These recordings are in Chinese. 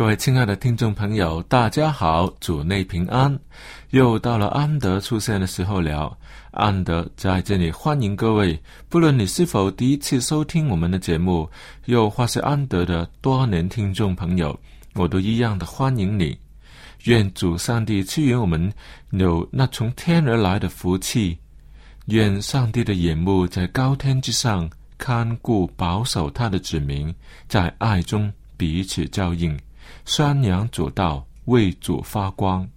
各位亲爱的听众朋友，大家好，主内平安！又到了安德出现的时候了。安德在这里欢迎各位，不论你是否第一次收听我们的节目，又或是安德的多年听众朋友，我都一样的欢迎你。愿主上帝赐予我们有那从天而来的福气，愿上帝的眼目在高天之上看顾保守他的子民，在爱中彼此照应。三娘祖道，为祖发光。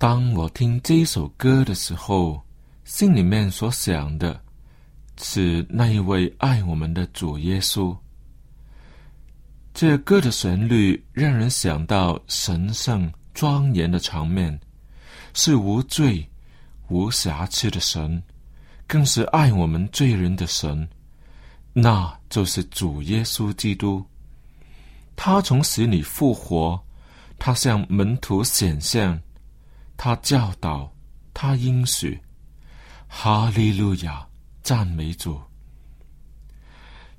当我听这首歌的时候，心里面所想的是那一位爱我们的主耶稣。这歌的旋律让人想到神圣庄严的场面，是无罪、无瑕疵的神，更是爱我们罪人的神。那就是主耶稣基督。他从死里复活，他向门徒显现，他教导，他应许。哈利路亚，赞美主。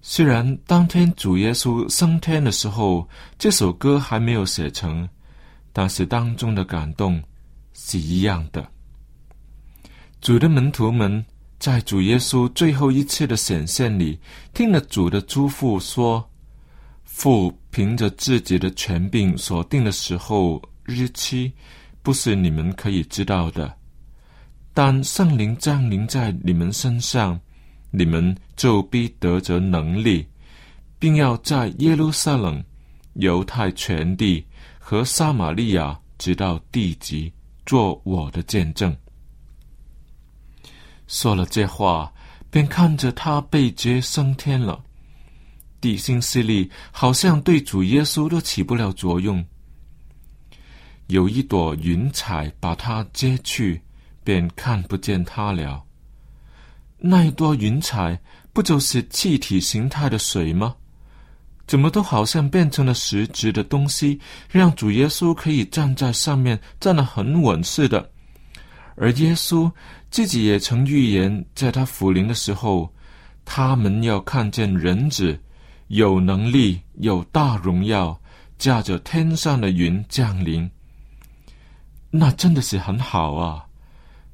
虽然当天主耶稣升天的时候，这首歌还没有写成，但是当中的感动是一样的。主的门徒们在主耶稣最后一次的显现里，听了主的嘱咐说：“父凭着自己的权柄所定的时候日期，不是你们可以知道的，但圣灵降临在你们身上。”你们就必得着能力，并要在耶路撒冷、犹太全地和撒玛利亚直到地极做我的见证。说了这话，便看着他被接升天了。地心势力好像对主耶稣都起不了作用。有一朵云彩把它接去，便看不见它了。那一朵云彩不就是气体形态的水吗？怎么都好像变成了实质的东西，让主耶稣可以站在上面站得很稳似的。而耶稣自己也曾预言，在他福临的时候，他们要看见人子有能力、有大荣耀，驾着天上的云降临。那真的是很好啊！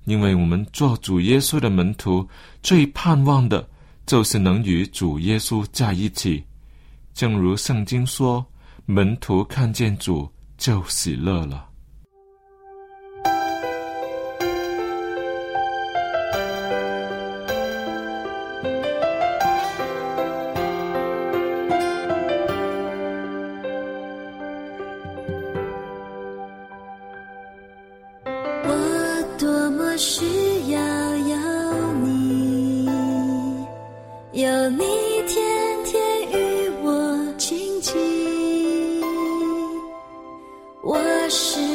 因为我们做主耶稣的门徒，最盼望的就是能与主耶稣在一起。正如圣经说：“门徒看见主就喜乐了。”是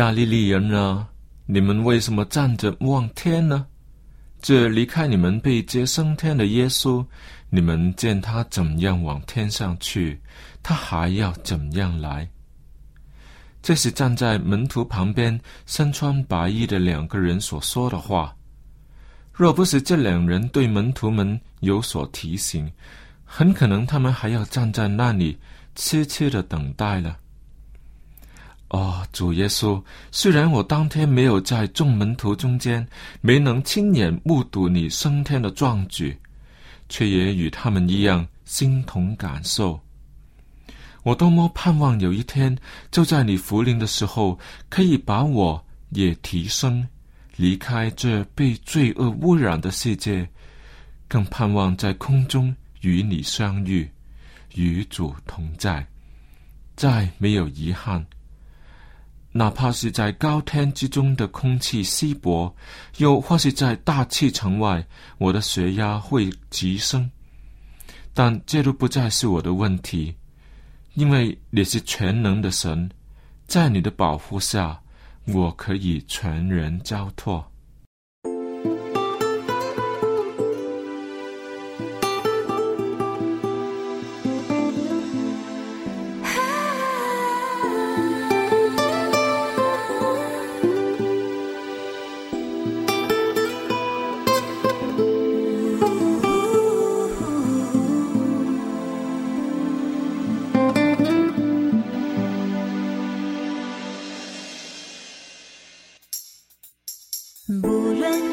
加利利人啊，你们为什么站着望天呢？这离开你们被接升天的耶稣，你们见他怎样往天上去，他还要怎样来？这是站在门徒旁边身穿白衣的两个人所说的话。若不是这两人对门徒们有所提醒，很可能他们还要站在那里痴痴的等待了。哦，主耶稣，虽然我当天没有在众门徒中间，没能亲眼目睹你升天的壮举，却也与他们一样心同感受。我多么盼望有一天，就在你福临的时候，可以把我也提升，离开这被罪恶污染的世界，更盼望在空中与你相遇，与主同在，再没有遗憾。哪怕是在高天之中的空气稀薄，又或是在大气层外，我的血压会急升，但这都不再是我的问题，因为你是全能的神，在你的保护下，我可以全然交托。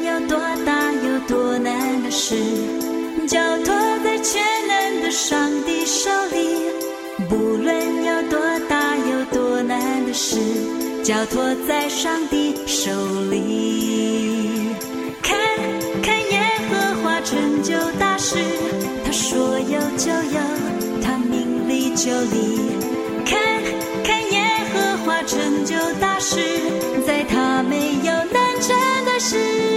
有多大有多难的事，交托在全能的上帝手里。不论有多大有多难的事，交托在上帝手里。看看耶和华成就大事，他说有就有，他命里就立。看看耶和华成就大事，在他没有难成的事。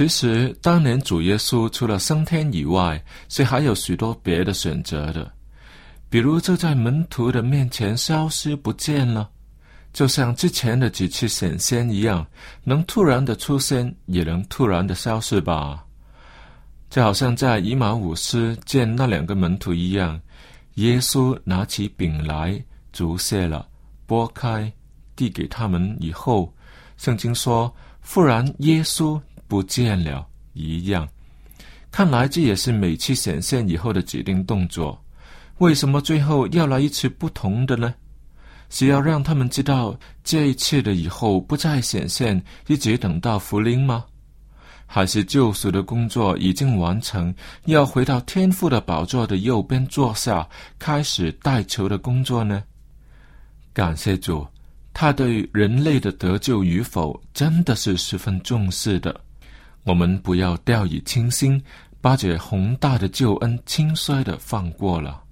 其实，当年主耶稣除了升天以外，是还有许多别的选择的，比如就在门徒的面前消失不见了，就像之前的几次显现一样，能突然的出现，也能突然的消失吧。就好像在以马五斯见那两个门徒一样，耶稣拿起饼来，足谢了，拨开，递给他们以后，圣经说，忽然耶稣。不见了一样，看来这也是每次显现以后的指定动作。为什么最后要来一次不同的呢？是要让他们知道这一次的以后不再显现，一直等到福临吗？还是救赎的工作已经完成，要回到天父的宝座的右边坐下，开始代求的工作呢？感谢主，他对人类的得救与否真的是十分重视的。我们不要掉以轻心，把这宏大的救恩轻率的放过了。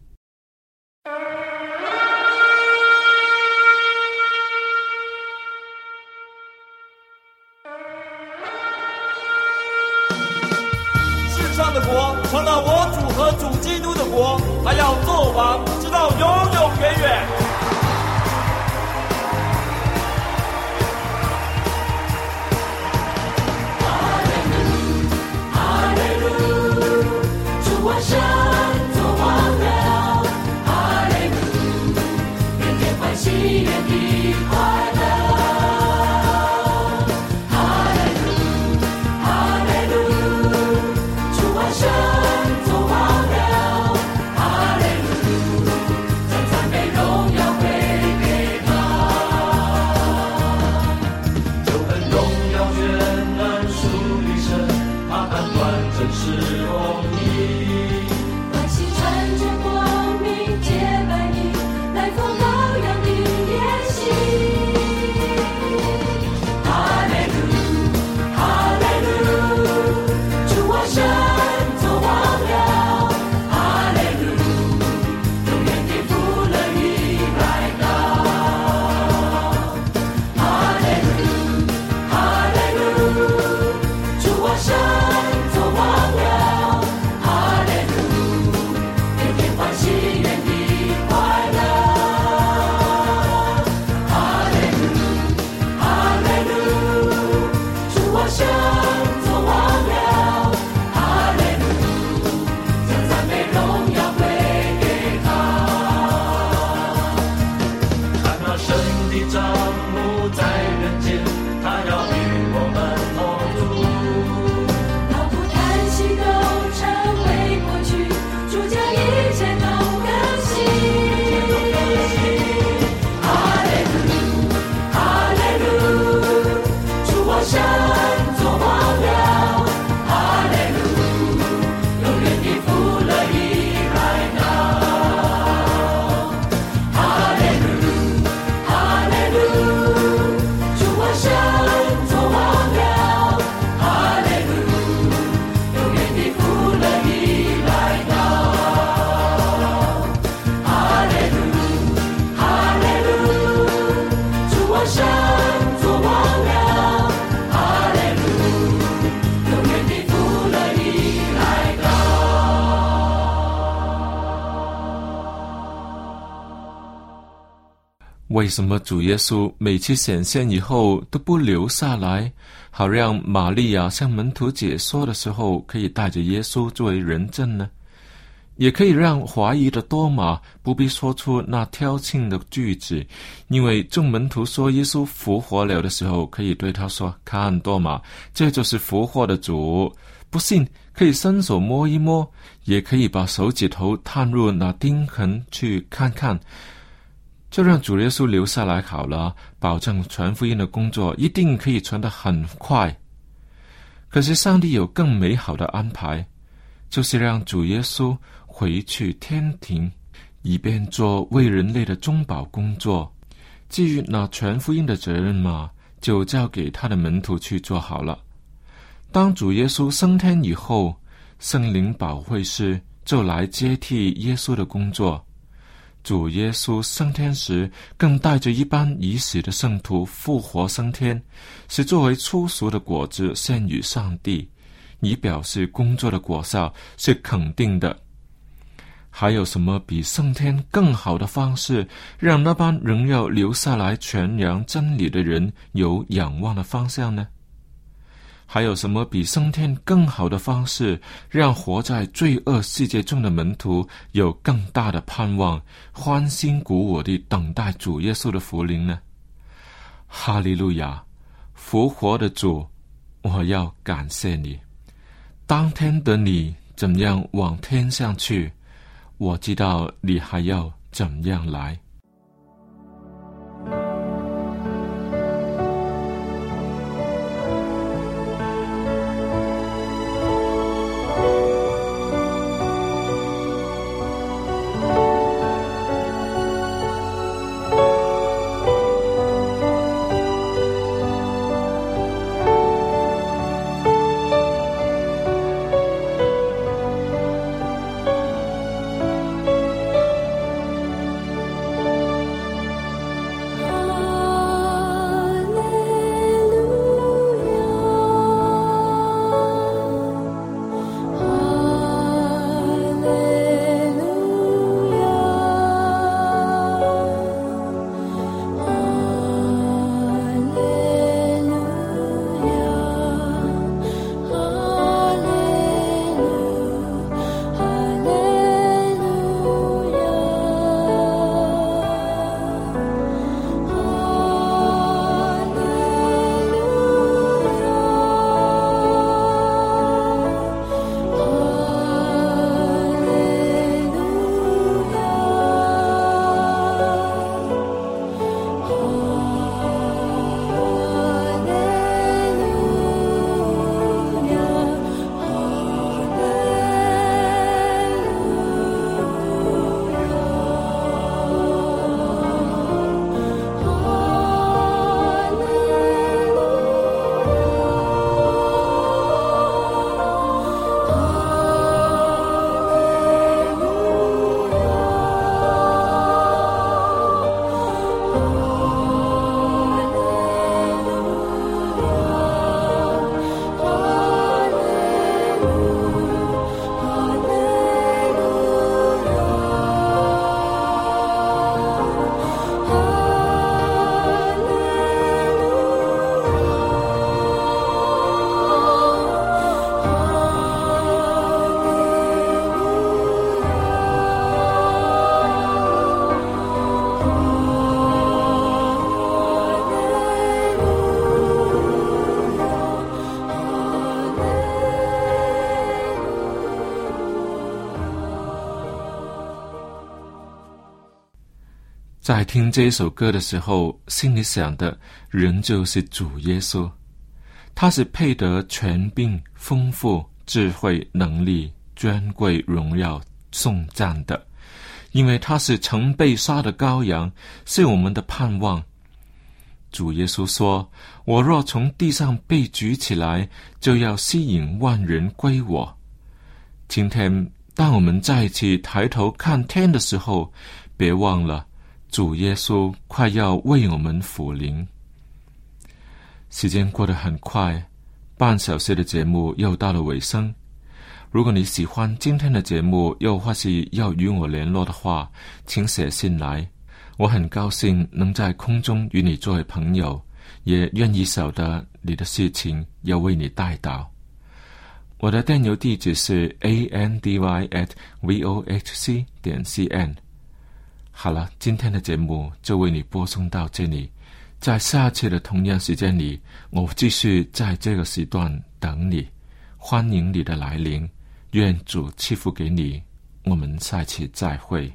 为什么主耶稣每次显现以后都不留下来，好让玛利亚向门徒解说的时候可以带着耶稣作为人证呢？也可以让怀疑的多马不必说出那挑衅的句子，因为众门徒说耶稣复活了的时候，可以对他说：“看，多马，这就是复活的主。不信可以伸手摸一摸，也可以把手指头探入那钉痕去看看。”就让主耶稣留下来好了，保证传福音的工作一定可以传得很快。可是上帝有更美好的安排，就是让主耶稣回去天庭，以便做为人类的中保工作。至于那传福音的责任嘛，就交给他的门徒去做好了。当主耶稣升天以后，圣灵保惠师就来接替耶稣的工作。主耶稣升天时，更带着一般已死的圣徒复活升天，是作为初熟的果子献与上帝，以表示工作的果效是肯定的。还有什么比升天更好的方式，让那帮仍要留下来传扬真理的人有仰望的方向呢？还有什么比升天更好的方式，让活在罪恶世界中的门徒有更大的盼望，欢欣鼓舞地等待主耶稣的福临呢？哈利路亚！复活的主，我要感谢你。当天的你怎样往天上去？我知道你还要怎样来。在听这首歌的时候，心里想的仍旧是主耶稣，他是配得权柄、丰富、智慧、能力、尊贵、荣耀、颂赞的，因为他是曾被杀的羔羊，是我们的盼望。主耶稣说：“我若从地上被举起来，就要吸引万人归我。”今天，当我们再一起抬头看天的时候，别忘了。主耶稣快要为我们抚灵，时间过得很快，半小时的节目又到了尾声。如果你喜欢今天的节目，又或是要与我联络的话，请写信来。我很高兴能在空中与你作为朋友，也愿意晓得你的事情要为你带到。我的电邮地址是 a n d y at v o h c 点 c n。好了，今天的节目就为你播送到这里，在下次的同样时间里，我继续在这个时段等你，欢迎你的来临，愿主赐福给你，我们下期再会。